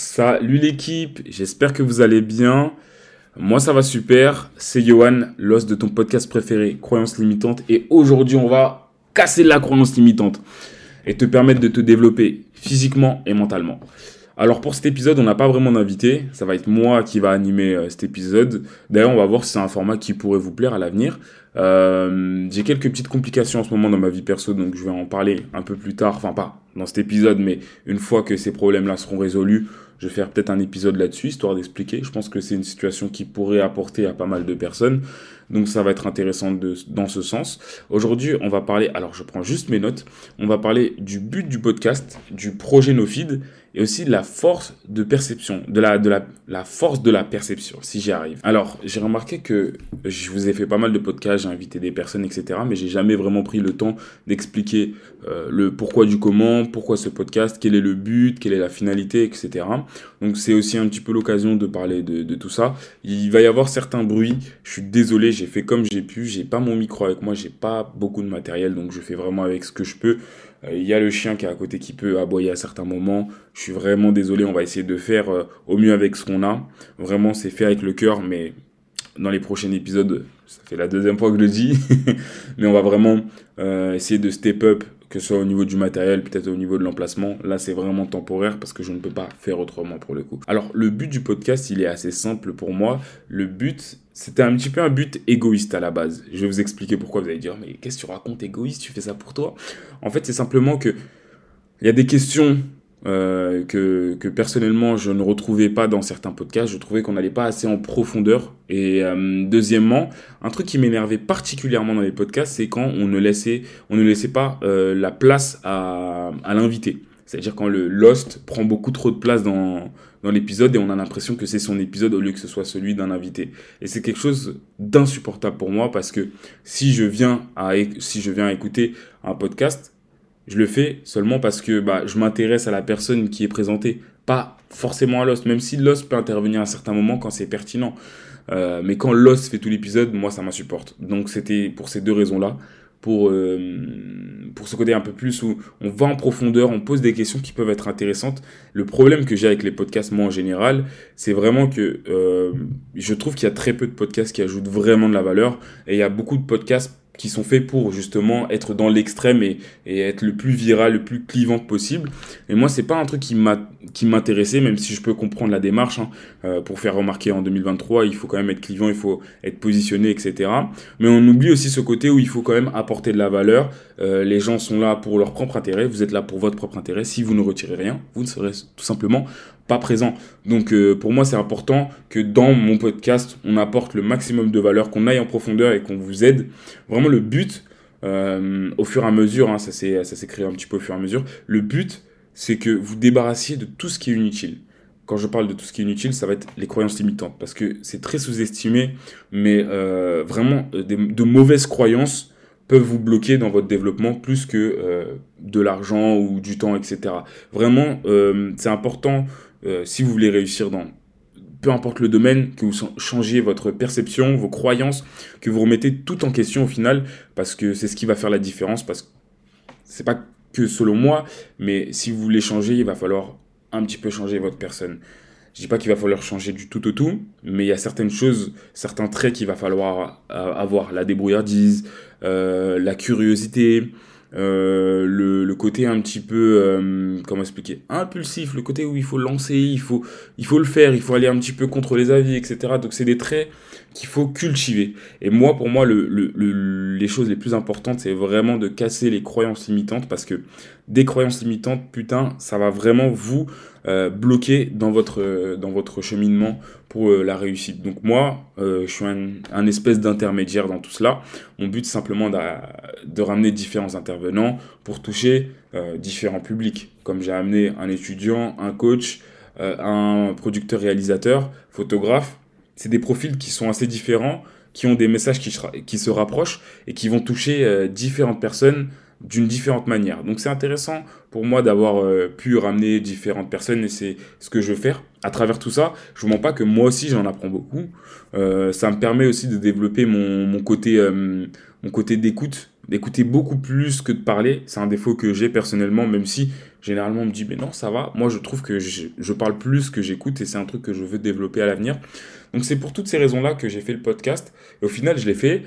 Salut l'équipe, j'espère que vous allez bien. Moi ça va super, c'est Johan, l'os de ton podcast préféré, Croyance limitante. Et aujourd'hui on va casser la croyance limitante et te permettre de te développer physiquement et mentalement. Alors pour cet épisode, on n'a pas vraiment d'invité, ça va être moi qui va animer euh, cet épisode. D'ailleurs, on va voir si c'est un format qui pourrait vous plaire à l'avenir. Euh, j'ai quelques petites complications en ce moment dans ma vie perso, donc je vais en parler un peu plus tard, enfin pas dans cet épisode, mais une fois que ces problèmes-là seront résolus, je vais faire peut-être un épisode là-dessus, histoire d'expliquer. Je pense que c'est une situation qui pourrait apporter à pas mal de personnes. Donc ça va être intéressant dans ce sens. Aujourd'hui, on va parler, alors je prends juste mes notes, on va parler du but du podcast, du projet NoFeed et aussi de la force de perception, de la, de la, la force de la perception, si j'y arrive. Alors, j'ai remarqué que je vous ai fait pas mal de podcasts, j'ai invité des personnes, etc. Mais j'ai jamais vraiment pris le temps d'expliquer euh, le pourquoi du comment, pourquoi ce podcast, quel est le but, quelle est la finalité, etc. Donc c'est aussi un petit peu l'occasion de parler de, de tout ça. Il va y avoir certains bruits, je suis désolé, j'ai fait comme j'ai pu, j'ai pas mon micro avec moi, j'ai pas beaucoup de matériel, donc je fais vraiment avec ce que je peux. Euh, il y a le chien qui est à côté qui peut aboyer à certains moments. Je suis vraiment désolé, on va essayer de faire euh, au mieux avec ce qu'on a. Vraiment, c'est fait avec le cœur, mais dans les prochains épisodes, ça fait la deuxième fois que je le dis, mais on va vraiment euh, essayer de step up que ce soit au niveau du matériel, peut-être au niveau de l'emplacement. Là, c'est vraiment temporaire parce que je ne peux pas faire autrement pour le coup. Alors, le but du podcast, il est assez simple pour moi. Le but, c'était un petit peu un but égoïste à la base. Je vais vous expliquer pourquoi. Vous allez dire, mais qu'est-ce que tu racontes égoïste? Tu fais ça pour toi? En fait, c'est simplement que il y a des questions euh, que, que, personnellement je ne retrouvais pas dans certains podcasts. Je trouvais qu'on n'allait pas assez en profondeur. Et euh, deuxièmement, un truc qui m'énervait particulièrement dans les podcasts, c'est quand on ne laissait, on ne laissait pas euh, la place à, à l'invité. C'est-à-dire quand le Lost prend beaucoup trop de place dans, dans l'épisode et on a l'impression que c'est son épisode au lieu que ce soit celui d'un invité. Et c'est quelque chose d'insupportable pour moi parce que si je viens à, si je viens écouter un podcast, je le fais seulement parce que bah, je m'intéresse à la personne qui est présentée, pas forcément à Lost, même si Lost peut intervenir à un certain moment quand c'est pertinent. Euh, mais quand Lost fait tout l'épisode, moi ça m'insupporte. Donc c'était pour ces deux raisons-là, pour, euh, pour ce côté un peu plus où on va en profondeur, on pose des questions qui peuvent être intéressantes. Le problème que j'ai avec les podcasts, moi en général, c'est vraiment que euh, je trouve qu'il y a très peu de podcasts qui ajoutent vraiment de la valeur, et il y a beaucoup de podcasts qui sont faits pour justement être dans l'extrême et, être le plus viral, le plus clivant possible. Et moi, c'est pas un truc qui m'intéressait, même si je peux comprendre la démarche. Hein, euh, pour faire remarquer en 2023, il faut quand même être clivant, il faut être positionné, etc. Mais on oublie aussi ce côté où il faut quand même apporter de la valeur. Euh, les gens sont là pour leur propre intérêt, vous êtes là pour votre propre intérêt. Si vous ne retirez rien, vous ne serez tout simplement pas présent. Donc euh, pour moi, c'est important que dans mon podcast, on apporte le maximum de valeur, qu'on aille en profondeur et qu'on vous aide. Vraiment le but, euh, au fur et à mesure, hein, ça s'est créé un petit peu au fur et à mesure, le but, c'est que vous débarrassiez de tout ce qui est inutile. Quand je parle de tout ce qui est inutile, ça va être les croyances limitantes, parce que c'est très sous-estimé, mais euh, vraiment, de mauvaises croyances peuvent vous bloquer dans votre développement plus que de l'argent ou du temps, etc. Vraiment, c'est important euh, si vous voulez réussir dans peu importe le domaine, que vous changiez votre perception, vos croyances, que vous remettez tout en question au final, parce que c'est ce qui va faire la différence, parce que c'est pas que selon moi, mais si vous voulez changer, il va falloir un petit peu changer votre personne. Je dis pas qu'il va falloir changer du tout au tout, mais il y a certaines choses, certains traits qu'il va falloir euh, avoir. La débrouillardise, euh, la curiosité, euh, le, le, côté un petit peu, euh, comment expliquer, impulsif, le côté où il faut lancer, il faut, il faut le faire, il faut aller un petit peu contre les avis, etc. Donc c'est des traits qu'il faut cultiver. Et moi, pour moi, le, le, les choses les plus importantes, c'est vraiment de casser les croyances limitantes parce que des croyances limitantes, putain, ça va vraiment vous euh, bloquer dans votre, dans votre cheminement pour euh, la réussite. Donc moi, euh, je suis un, espèce d'intermédiaire dans tout cela. Mon but, simplement de, ramener différents intervenants pour toucher différents publics. Comme j'ai amené un étudiant, un coach, un producteur-réalisateur, photographe. C'est des profils qui sont assez différents, qui ont des messages qui se rapprochent et qui vont toucher différentes personnes d'une différente manière. Donc c'est intéressant pour moi d'avoir euh, pu ramener différentes personnes et c'est ce que je veux faire. À travers tout ça, je vous mens pas que moi aussi j'en apprends beaucoup. Euh, ça me permet aussi de développer mon, côté, euh, mon côté d'écoute, d'écouter beaucoup plus que de parler. C'est un défaut que j'ai personnellement, même si généralement on me dit, mais non, ça va. Moi, je trouve que je, parle plus que j'écoute et c'est un truc que je veux développer à l'avenir. Donc, c'est pour toutes ces raisons-là que j'ai fait le podcast. Et au final, je l'ai fait.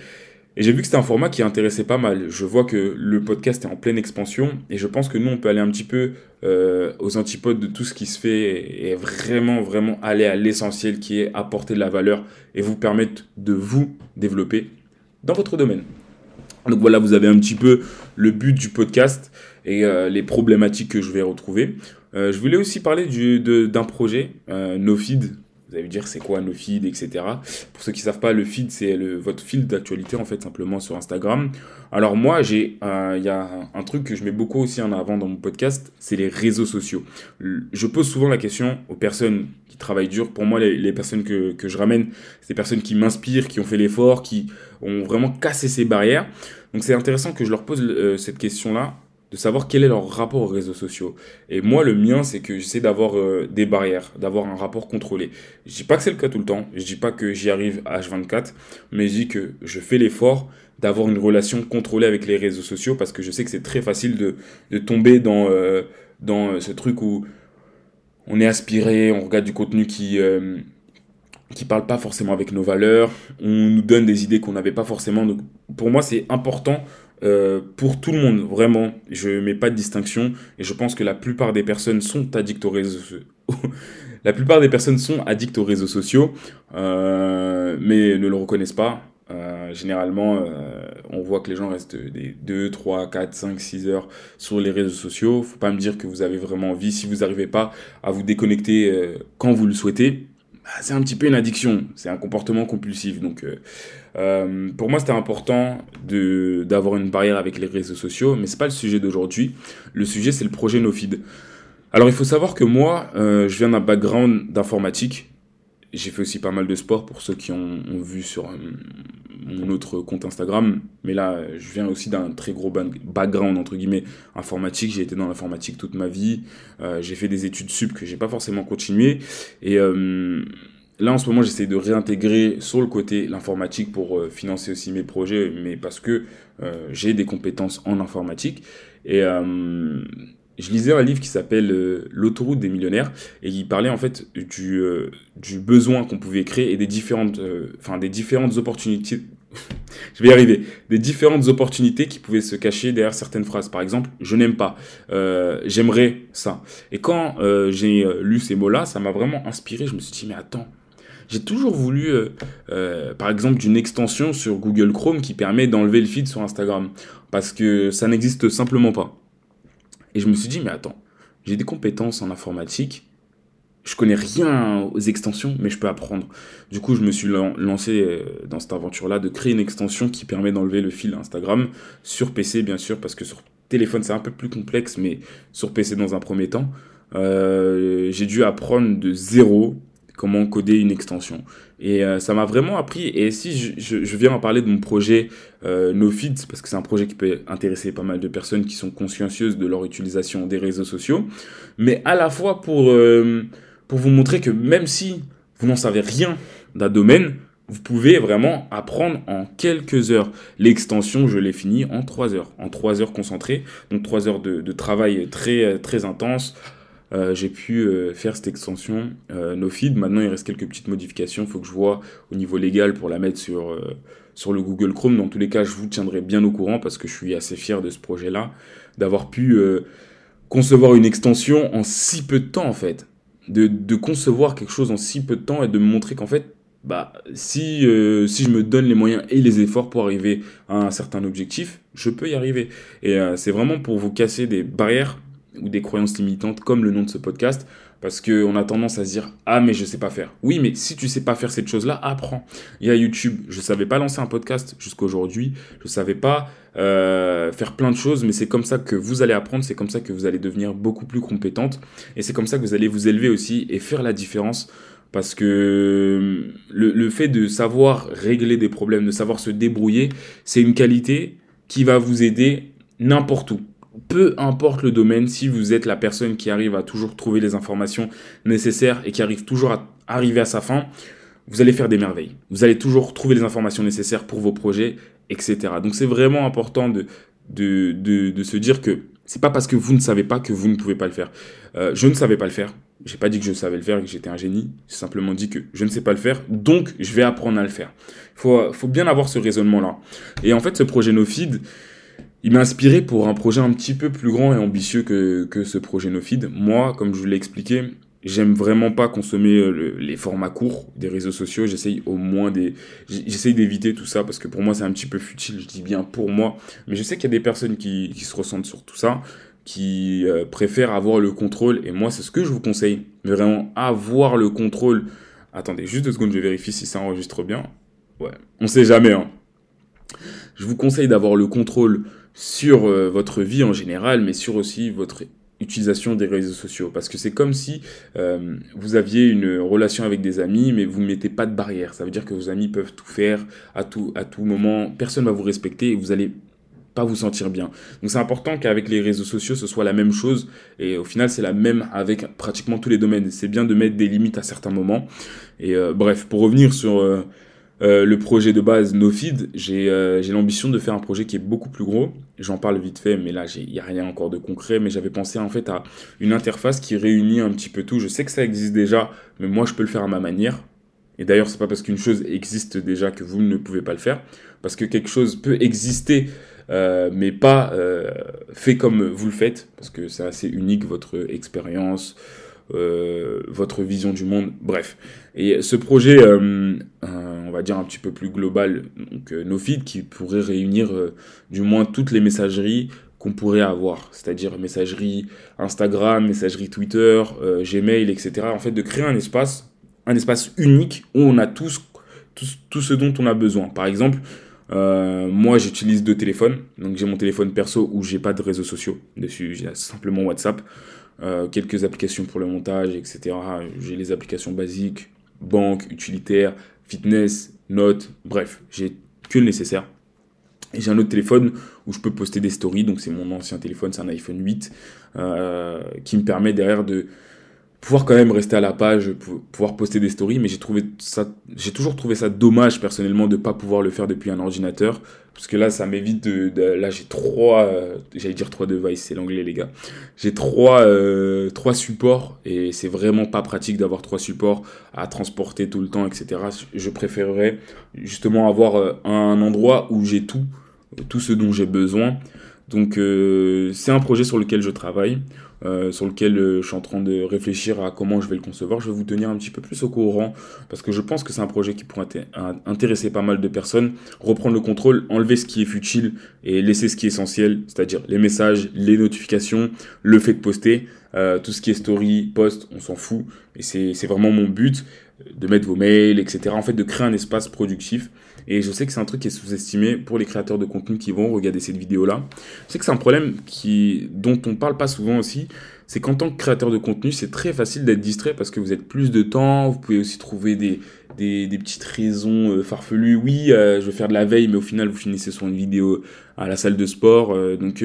Et j'ai vu que c'était un format qui intéressait pas mal. Je vois que le podcast est en pleine expansion et je pense que nous, on peut aller un petit peu euh, aux antipodes de tout ce qui se fait et vraiment, vraiment aller à l'essentiel qui est apporter de la valeur et vous permettre de vous développer dans votre domaine. Donc voilà, vous avez un petit peu le but du podcast et euh, les problématiques que je vais retrouver. Euh, je voulais aussi parler d'un projet, NoFeed, vous allez me dire c'est quoi nos feeds, etc. Pour ceux qui ne savent pas, le feed, c'est votre fil d'actualité, en fait, simplement sur Instagram. Alors moi, j'ai, euh, il y a un, truc que je mets beaucoup aussi en avant dans mon podcast, c'est les réseaux sociaux. Je pose souvent la question aux personnes qui travaillent dur. Pour moi, les, personnes que, je ramène, c'est des personnes qui m'inspirent, qui ont fait l'effort, qui ont vraiment cassé ces barrières. Donc c'est intéressant que je leur pose euh, cette question-là de savoir quel est leur rapport aux réseaux sociaux. Et moi, le mien, c'est que j'essaie d'avoir euh, des barrières, d'avoir un rapport contrôlé. Je dis pas que c'est le cas tout le temps, je dis pas que j'y arrive à H24, mais je dis que je fais l'effort d'avoir une relation contrôlée avec les réseaux sociaux parce que je sais que c'est très facile de, de tomber dans, euh, dans ce truc où on est aspiré, on regarde du contenu qui... Euh, qui parle pas forcément avec nos valeurs, on nous donne des idées qu'on n'avait pas forcément. Donc pour moi, c'est important euh, pour tout le monde, vraiment, je mets pas de distinction et je pense que la plupart des personnes sont addictes aux réseaux sociaux. la plupart des personnes sont aux réseaux sociaux, euh, mais ne le reconnaissent pas. Euh, généralement, on voit que les gens restent des 2, 3, 4, 5, 6 heures sur les réseaux sociaux. Faut pas me dire que vous avez vraiment envie, si vous n'arrivez pas à vous déconnecter quand vous le souhaitez, c'est un petit peu une addiction, c'est un comportement compulsif. Donc, euh, euh, pour moi, c'était important d'avoir une barrière avec les réseaux sociaux, mais c'est pas le sujet d'aujourd'hui. Le sujet, c'est le projet NoFeed. Alors, il faut savoir que moi, euh, je viens d'un background d'informatique. J'ai fait aussi pas mal de sport pour ceux qui ont, vu sur euh, mon autre compte Instagram. Mais là, je viens aussi d'un très gros background, entre guillemets, informatique. J'ai été dans l'informatique toute ma vie. Euh, j'ai fait des études sup que j'ai pas forcément continué. Et euh, là, en ce moment, j'essaie de réintégrer sur le côté l'informatique pour financer aussi mes projets, mais parce que j'ai des compétences en informatique. Et je lisais un livre qui s'appelle euh, L'autoroute des millionnaires et il parlait en fait du, euh, du besoin qu'on pouvait créer et des différentes, euh, enfin, des différentes opportunités. je vais y arriver. Des différentes opportunités qui pouvaient se cacher derrière certaines phrases. Par exemple, je n'aime pas. J'aimerais ça. Et quand j'ai lu ces mots-là, ça m'a vraiment inspiré. Je me suis dit, mais attends, j'ai toujours voulu, par exemple, d'une extension sur Google Chrome qui permet d'enlever le feed sur Instagram. Parce que ça n'existe simplement pas. Et je me suis dit, mais attends, j'ai des compétences en informatique, je connais rien aux extensions, mais je peux apprendre. Du coup, je me suis lancé euh, dans cette aventure-là de créer une extension qui permet d'enlever le fil Instagram sur PC, bien sûr, parce que sur téléphone, c'est un peu plus complexe, mais sur PC dans un premier temps. Euh, j'ai dû apprendre de zéro comment coder une extension. Et euh, ça m'a vraiment appris. Et si je, viens en parler de mon projet euh, NoFeed, parce que c'est un projet qui peut intéresser pas mal de personnes qui sont consciencieuses de leur utilisation des réseaux sociaux, mais à la fois pour, euh, pour vous montrer que même si vous n'en savez rien d'un domaine, vous pouvez vraiment apprendre en quelques heures. L'extension, je l'ai fini en trois heures. En trois heures concentrées, donc trois heures de, de travail très, très intense euh, j'ai pu euh, faire cette extension euh, NoFeed. Maintenant, il reste quelques petites modifications. Il faut que je vois au niveau légal pour la mettre sur, sur le Google Chrome. Dans tous les cas, je vous tiendrai bien au courant parce que je suis assez fier de ce projet-là, d'avoir pu concevoir une extension en si peu de temps, en fait. De, concevoir quelque chose en si peu de temps et de me montrer qu'en fait, bah, si, si je me donne les moyens et les efforts pour arriver à un certain objectif, je peux y arriver. Et c'est vraiment pour vous casser des barrières ou des croyances limitantes comme le nom de ce podcast parce qu'on a tendance à se dire ah mais je sais pas faire. Oui mais si tu sais pas faire cette chose là apprends. Il y a YouTube. Je savais pas lancer un podcast jusqu'à aujourd'hui. Je savais pas euh, faire plein de choses mais c'est comme ça que vous allez apprendre. C'est comme ça que vous allez devenir beaucoup plus compétente et c'est comme ça que vous allez vous élever aussi et faire la différence parce que le, le, fait de savoir régler des problèmes, de savoir se débrouiller, c'est une qualité qui va vous aider n'importe où peu importe le domaine, si vous êtes la personne qui arrive à toujours trouver les informations nécessaires et qui arrive toujours à arriver à sa fin, vous allez faire des merveilles. Vous allez toujours trouver les informations nécessaires pour vos projets, etc. Donc c'est vraiment important de, de, de, se dire que c'est pas parce que vous ne savez pas que vous ne pouvez pas le faire. Euh, je ne savais pas le faire. J'ai pas dit que je savais le faire et que j'étais un génie. J'ai simplement dit que je ne sais pas le faire, donc je vais apprendre à le faire. Il faut, faut bien avoir ce raisonnement-là. Et en fait, ce projet NoFeed, il m'a inspiré pour un projet un petit peu plus grand et ambitieux que, que ce projet NoFeed. Moi, comme je vous l'ai expliqué, j'aime vraiment pas consommer euh, les formats courts des réseaux sociaux. J'essaye au moins des, j'essaye d'éviter tout ça parce que pour moi c'est un petit peu futile. Je dis bien pour moi, mais je sais qu'il y a des personnes qui, qui se ressentent sur tout ça, qui euh, préfèrent avoir le contrôle. Et moi c'est ce que je vous conseille, vraiment avoir le contrôle. Attendez, juste deux secondes, je vérifie si ça enregistre bien. Ouais, on sait jamais. Hein. Je vous conseille d'avoir le contrôle sur euh, votre vie en général, mais sur aussi votre utilisation des réseaux sociaux. Parce que c'est comme si euh, vous aviez une relation avec des amis, mais vous ne mettez pas de barrière. Ça veut dire que vos amis peuvent tout faire à tout, à tout moment. Personne ne va vous respecter et vous allez pas vous sentir bien. Donc c'est important qu'avec les réseaux sociaux, ce soit la même chose. Et au final, c'est la même avec pratiquement tous les domaines. C'est bien de mettre des limites à certains moments. Et euh, bref, pour revenir sur... Euh, euh, le projet de base NoFeed, euh, j'ai l'ambition de faire un projet qui est beaucoup plus gros. J'en parle vite fait, mais là, il n'y a rien encore de concret. Mais j'avais pensé en fait à une interface qui réunit un petit peu tout. Je sais que ça existe déjà, mais moi, je peux le faire à ma manière. Et d'ailleurs, c'est pas parce qu'une chose existe déjà que vous ne pouvez pas le faire. Parce que quelque chose peut exister, euh, mais pas fait comme vous le faites. Parce que c'est assez unique, votre expérience, euh, votre vision du monde, bref. Et ce projet, euh, euh, dire un petit peu plus global, donc NoFeed, qui pourrait réunir du moins toutes les messageries qu'on pourrait avoir, c'est-à-dire messagerie Instagram, messagerie Twitter, Gmail, etc. En fait, de créer un espace, un espace unique où on a tous, tous tout ce dont on a besoin. Par exemple, moi, j'utilise deux téléphones. Donc, j'ai mon téléphone perso où j'ai pas de réseaux sociaux dessus. J'ai simplement WhatsApp. Euh, quelques applications pour le montage, etc. J'ai les applications basiques, banque, utilitaire, fitness, notes, bref, j'ai que le nécessaire. Et j'ai un autre téléphone où je peux poster des stories, donc c'est mon ancien téléphone, c'est un iPhone 8, euh, qui me permet derrière de pouvoir quand même rester à la page, pouvoir poster des stories, mais j'ai trouvé ça, j'ai toujours trouvé ça dommage personnellement de pas pouvoir le faire depuis un ordinateur, parce que là ça m'évite de, là j'ai trois, euh, j'allais dire trois devices, c'est l'anglais les gars, j'ai trois, euh, trois supports et c'est vraiment pas pratique d'avoir trois supports à transporter tout le temps, etc. Je préférerais justement avoir euh, un endroit où j'ai tout, tout ce dont j'ai besoin. Donc c'est un projet sur lequel je travaille. Euh, sur lequel euh, je suis en train de réfléchir à comment je vais le concevoir. Je vais vous tenir un petit peu plus au courant parce que je pense que c'est un projet qui pourrait intéresser pas mal de personnes. Reprendre le contrôle, enlever ce qui est futile et laisser ce qui est essentiel, c'est-à-dire les messages, les notifications, le fait de poster. Euh, tout ce qui est story, post, on s'en fout. Et c'est vraiment mon but de mettre vos mails, etc. En fait, de créer un espace productif. Et je sais que c'est un truc qui est sous-estimé pour les créateurs de contenu qui vont regarder cette vidéo-là. Je sais que c'est un problème qui, dont on parle pas souvent aussi. C'est qu'en tant que créateur de contenu, c'est très facile d'être distrait parce que vous êtes plus de temps. Vous pouvez aussi trouver des, des, petites raisons euh, farfelues. Oui, euh, je vais faire de la veille, mais au final, vous finissez sur une vidéo à la salle de sport. Euh, donc,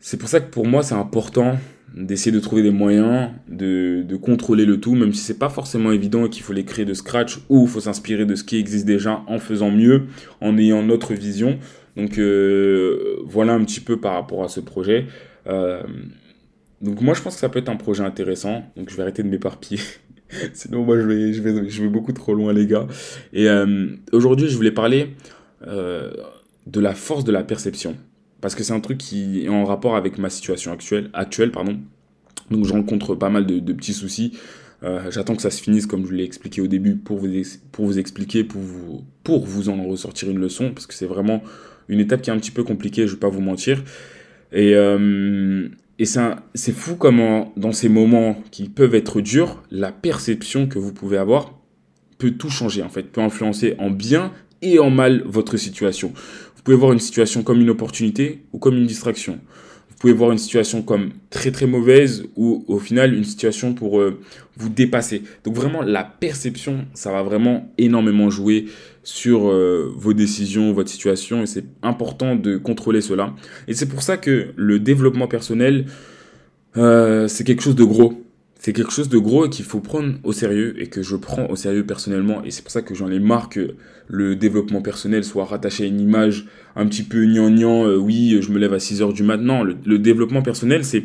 c'est pour ça que pour moi, c'est important d'essayer de trouver des moyens de, de, contrôler le tout, même si c'est pas forcément évident et qu'il faut les créer de scratch ou il faut s'inspirer de ce qui existe déjà en faisant mieux, en ayant notre vision. Donc euh, voilà un petit peu par rapport à ce projet. Euh, donc moi je pense que ça peut être un projet intéressant. Donc je vais arrêter de m'éparpiller. Sinon moi je vais, je, vais, je vais beaucoup trop loin les gars. Et euh, aujourd'hui je voulais parler de la force de la perception parce que c'est un truc qui est en rapport avec ma situation actuelle, actuelle pardon. Donc je rencontre pas mal de, petits soucis. Euh, j'attends que ça se finisse comme je l'ai expliqué au début pour vous, pour vous expliquer, pour vous, pour vous en ressortir une leçon, parce que c'est vraiment une étape qui est un petit peu compliquée, je vais pas vous mentir. Et, euh, et c'est fou comment dans ces moments qui peuvent être durs, la perception que vous pouvez avoir peut tout changer en fait, peut influencer en bien et en mal votre situation. Vous pouvez voir une situation comme une opportunité ou comme une distraction. Vous pouvez voir une situation comme très très mauvaise ou au final une situation pour euh, vous dépasser. Donc vraiment la perception, ça va vraiment énormément jouer sur euh, vos décisions, votre situation et c'est important de contrôler cela. Et c'est pour ça que le développement personnel, euh, c'est quelque chose de gros c'est quelque chose de gros et qu'il faut prendre au sérieux et que je prends au sérieux personnellement. Et c'est pour ça que j'en ai marre que le développement personnel soit rattaché à une image un petit peu gnangnan. Euh, oui, je me lève à 6 heures du matin. Le, développement personnel, c'est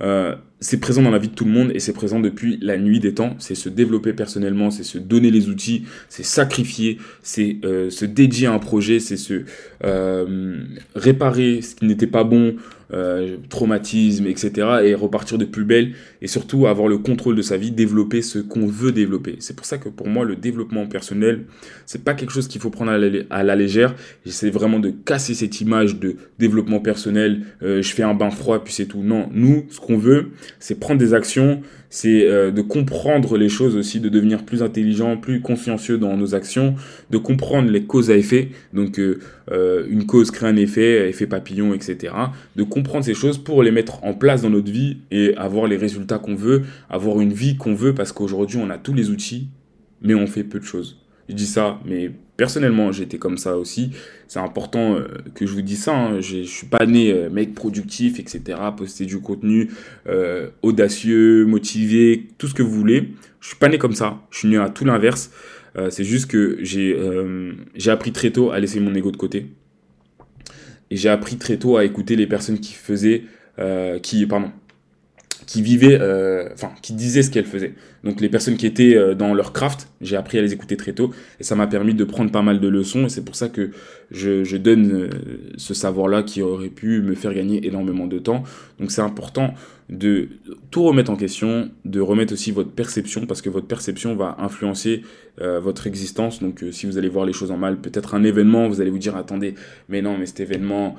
euh, c'est présent dans la vie de tout le monde et c'est présent depuis la nuit des temps. C'est se développer personnellement, c'est se donner les outils, c'est sacrifier, c'est euh, se dédier à un projet, c'est se euh, réparer ce qui n'était pas bon, euh, traumatisme, etc. et repartir de plus belle et surtout avoir le contrôle de sa vie, développer ce qu'on veut développer. C'est pour ça que pour moi, le développement personnel, c'est pas quelque chose qu'il faut prendre à la, à la légère. J'essaie vraiment de casser cette image de développement personnel. je fais un bain froid puis c'est tout. Non, nous, ce qu'on veut, c'est prendre des actions, c'est euh, de comprendre les choses aussi, de devenir plus intelligent, plus consciencieux dans nos actions, de comprendre les causes à effet, donc euh, euh, une cause crée un effet, effet papillon, etc. De comprendre ces choses pour les mettre en place dans notre vie et avoir les résultats qu'on veut, avoir une vie qu'on veut, parce qu'aujourd'hui on a tous les outils, mais on fait peu de choses. Je dis ça, mais personnellement, j'étais comme ça aussi. C'est important euh, que je vous dise ça. Hein. Je suis pas né euh, mec productif, etc. Poster du contenu euh, audacieux, motivé, tout ce que vous voulez. Je suis pas né comme ça. Je suis né à tout l'inverse. c'est juste que j'ai j'ai appris très tôt à laisser mon ego de côté. Et j'ai appris très tôt à écouter les personnes qui faisaient, qui, pardon, qui vivaient, euh, enfin, qui disaient ce qu'elles faisaient. Donc les personnes qui étaient euh, dans leur craft, j'ai appris à les écouter très tôt et ça m'a permis de prendre pas mal de leçons et c'est pour ça que je, donne euh, ce savoir-là qui aurait pu me faire gagner énormément de temps. Donc c'est important de tout remettre en question, de remettre aussi votre perception parce que votre perception va influencer votre existence. Donc si vous allez voir les choses en mal, peut-être un événement, vous allez vous dire attendez, mais non, mais cet événement,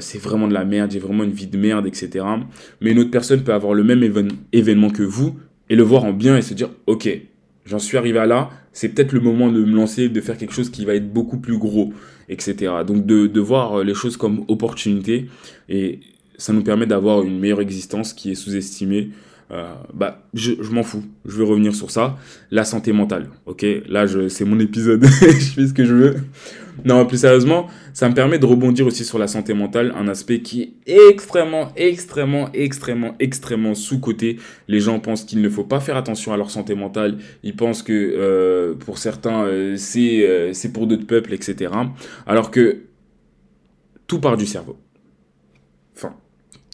c'est vraiment de la merde, j'ai vraiment une vie de merde, etc. Mais une autre personne peut avoir le même événement que vous et le voir en bien et se dire, ok, j'en suis arrivé à là, c'est peut-être le moment de me lancer, de faire quelque chose qui va être beaucoup plus gros, etc. Donc de, de voir les choses comme opportunité et ça nous permet d'avoir une meilleure existence qui est sous-estimée. Euh, bah, je, m'en fous. Je vais revenir sur ça. La santé mentale. Ok, là, c'est mon épisode. je fais ce que je veux. Non, plus sérieusement, ça me permet de rebondir aussi sur la santé mentale, un aspect qui est extrêmement, extrêmement, extrêmement, extrêmement sous-coté. Les gens pensent qu'il ne faut pas faire attention à leur santé mentale. Ils pensent que euh, pour certains, euh, euh, c'est pour d'autres peuples, etc. Alors que tout part du cerveau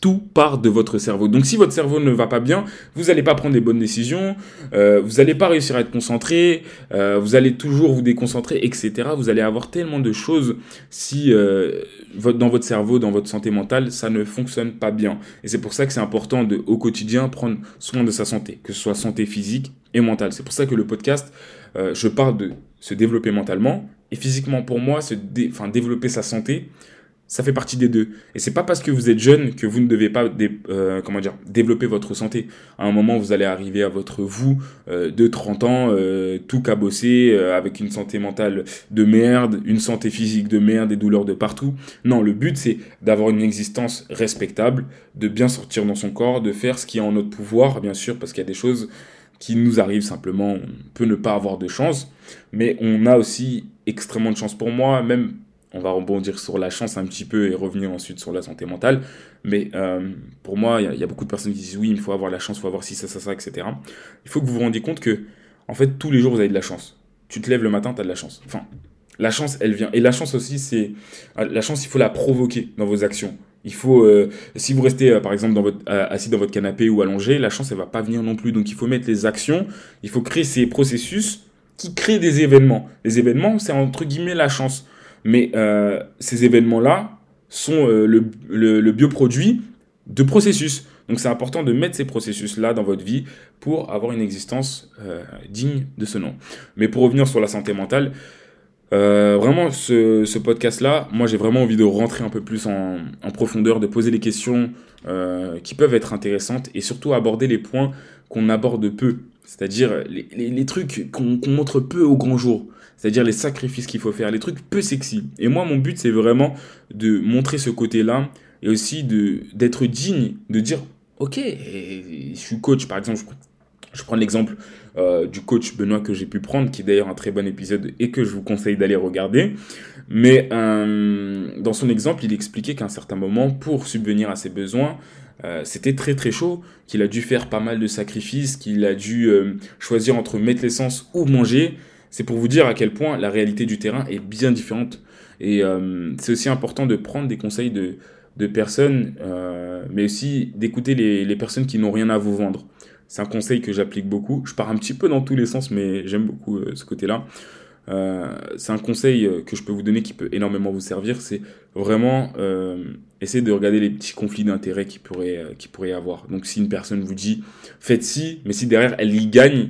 tout part de votre cerveau. Donc si votre cerveau ne va pas bien, vous n'allez pas prendre des bonnes décisions, euh, vous n'allez pas réussir à être concentré, euh, vous allez toujours vous déconcentrer, etc. Vous allez avoir tellement de choses si euh, dans votre cerveau, dans votre santé mentale, ça ne fonctionne pas bien. Et c'est pour ça que c'est important de, au quotidien, prendre soin de sa santé, que ce soit santé physique et mentale. C'est pour ça que le podcast, je parle de se développer mentalement et physiquement. Pour moi, se enfin, développer sa santé, ça fait partie des deux. Et c'est pas parce que vous êtes jeune que vous ne devez pas euh, comment dire, développer votre santé. À un moment, vous allez arriver à votre vous euh, de 30 ans, euh, tout cabossé, avec une santé mentale de merde, une santé physique de merde, des douleurs de partout. Non, le but, c'est d'avoir une existence respectable, de bien sortir dans son corps, de faire ce qui est en notre pouvoir, bien sûr, parce qu'il y a des choses qui nous arrivent simplement. On peut ne pas avoir de chance, mais on a aussi extrêmement de chance pour moi, même on va rebondir sur la chance un petit peu et revenir ensuite sur la santé mentale. Mais euh, pour moi, il y, a beaucoup de personnes qui disent oui, il faut avoir la chance, il faut avoir ci, ça, ça, ça, etc. Il faut que vous vous rendiez compte que, en fait, tous les jours, vous avez de la chance. Tu te lèves le matin, tu as de la chance. Enfin, la chance, elle vient. Et la chance aussi, c'est. La chance, il faut la provoquer dans vos actions. Il faut, euh, si vous restez euh, par exemple assis dans votre canapé ou allongé, la chance elle va pas venir non plus. Donc il faut mettre les actions, il faut créer ces processus qui créent des événements. Les événements, c'est entre guillemets la chance. Mais euh, ces événements-là sont euh, le, le, bioproduit de processus. Donc c'est important de mettre ces processus-là dans votre vie pour avoir une existence euh, digne de ce nom. Mais pour revenir sur la santé mentale, vraiment ce, ce podcast-là, moi j'ai vraiment envie de rentrer un peu plus en, profondeur, de poser les questions qui peuvent être intéressantes et surtout aborder les points qu'on aborde peu. C'est-à-dire les, les trucs qu'on montre peu au grand jour c'est-à-dire les sacrifices qu'il faut faire, les trucs peu sexy. Et moi, mon but, c'est vraiment de montrer ce côté-là et aussi d'être digne, de dire, ok, je suis coach, par exemple, je, prends l'exemple euh, du coach Benoît que j'ai pu prendre, qui est d'ailleurs un très bon épisode et que je vous conseille d'aller regarder. Mais euh, dans son exemple, il expliquait qu'à un certain moment, pour subvenir à ses besoins, euh, c'était très très chaud, qu'il a dû faire pas mal de sacrifices, qu'il a dû choisir entre mettre l'essence ou manger. C'est pour vous dire à quel point la réalité du terrain est bien différente. Et c'est aussi important de prendre des conseils de, de personnes, mais aussi d'écouter les, les personnes qui n'ont rien à vous vendre. C'est un conseil que j'applique beaucoup. Je pars un petit peu dans tous les sens, mais j'aime beaucoup euh, ce côté-là. Euh, c'est un conseil euh, que je peux vous donner qui peut énormément vous servir. C'est vraiment essayer de regarder les petits conflits d'intérêts qui pourraient, qui pourrait y avoir. Donc si une personne vous dit faites ci, mais si derrière elle y gagne,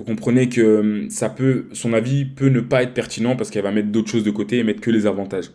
vous comprenez que ça peut, son avis peut ne pas être pertinent parce qu'elle va mettre d'autres choses de côté et mettre que les avantages.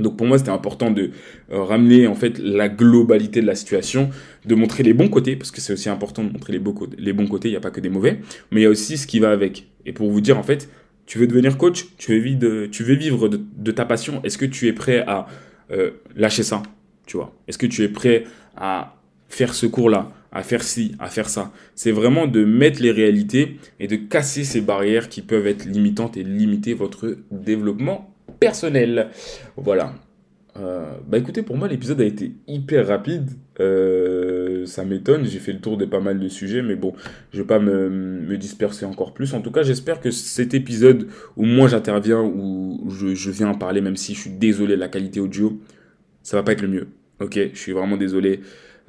Donc pour moi, c'était important de euh, ramener en fait la globalité de la situation, de montrer les bons côtés, parce que c'est aussi important de montrer les, bons côtés. Les bons côtés, il n'y a pas que des mauvais, mais il y a aussi ce qui va avec. Et pour vous dire en fait, tu veux devenir coach, tu veux vivre de, tu veux vivre de, ta passion, est-ce que tu es prêt à euh, lâcher ça Tu vois? Est-ce que tu es prêt à faire ce cours-là, à faire ci, à faire ça C'est vraiment de mettre les réalités et de casser ces barrières qui peuvent être limitantes et limiter votre développement personnel. Voilà. Euh, bah écoutez, pour moi l'épisode a été hyper rapide. Euh, ça m'étonne, j'ai fait le tour de pas mal de sujets, mais bon, je vais pas me, disperser encore plus. En tout cas, j'espère que cet épisode où moi j'interviens, où je, je viens en parler, même si je suis désolé la qualité audio, ça va pas être le mieux. Ok, je suis vraiment désolé.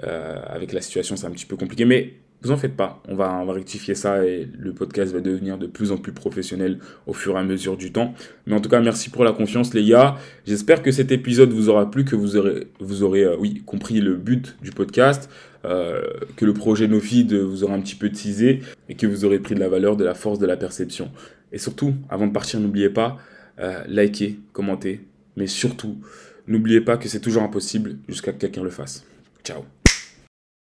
Euh, avec la situation, c'est un petit peu compliqué, mais vous en faites pas, on va, rectifier ça et le podcast va devenir de plus en plus professionnel au fur et à mesure du temps. Mais en tout cas, merci pour la confiance les gars. J'espère que cet épisode vous aura plu, que vous aurez, vous aurez euh, compris le but du podcast, euh, que le projet NoFeed vous aura un petit peu teasé et que vous aurez pris de la valeur, de la force, de la perception. Et surtout, avant de partir, n'oubliez pas, euh, likez, commentez, mais surtout, n'oubliez pas que c'est toujours impossible jusqu'à que quelqu'un le fasse. Ciao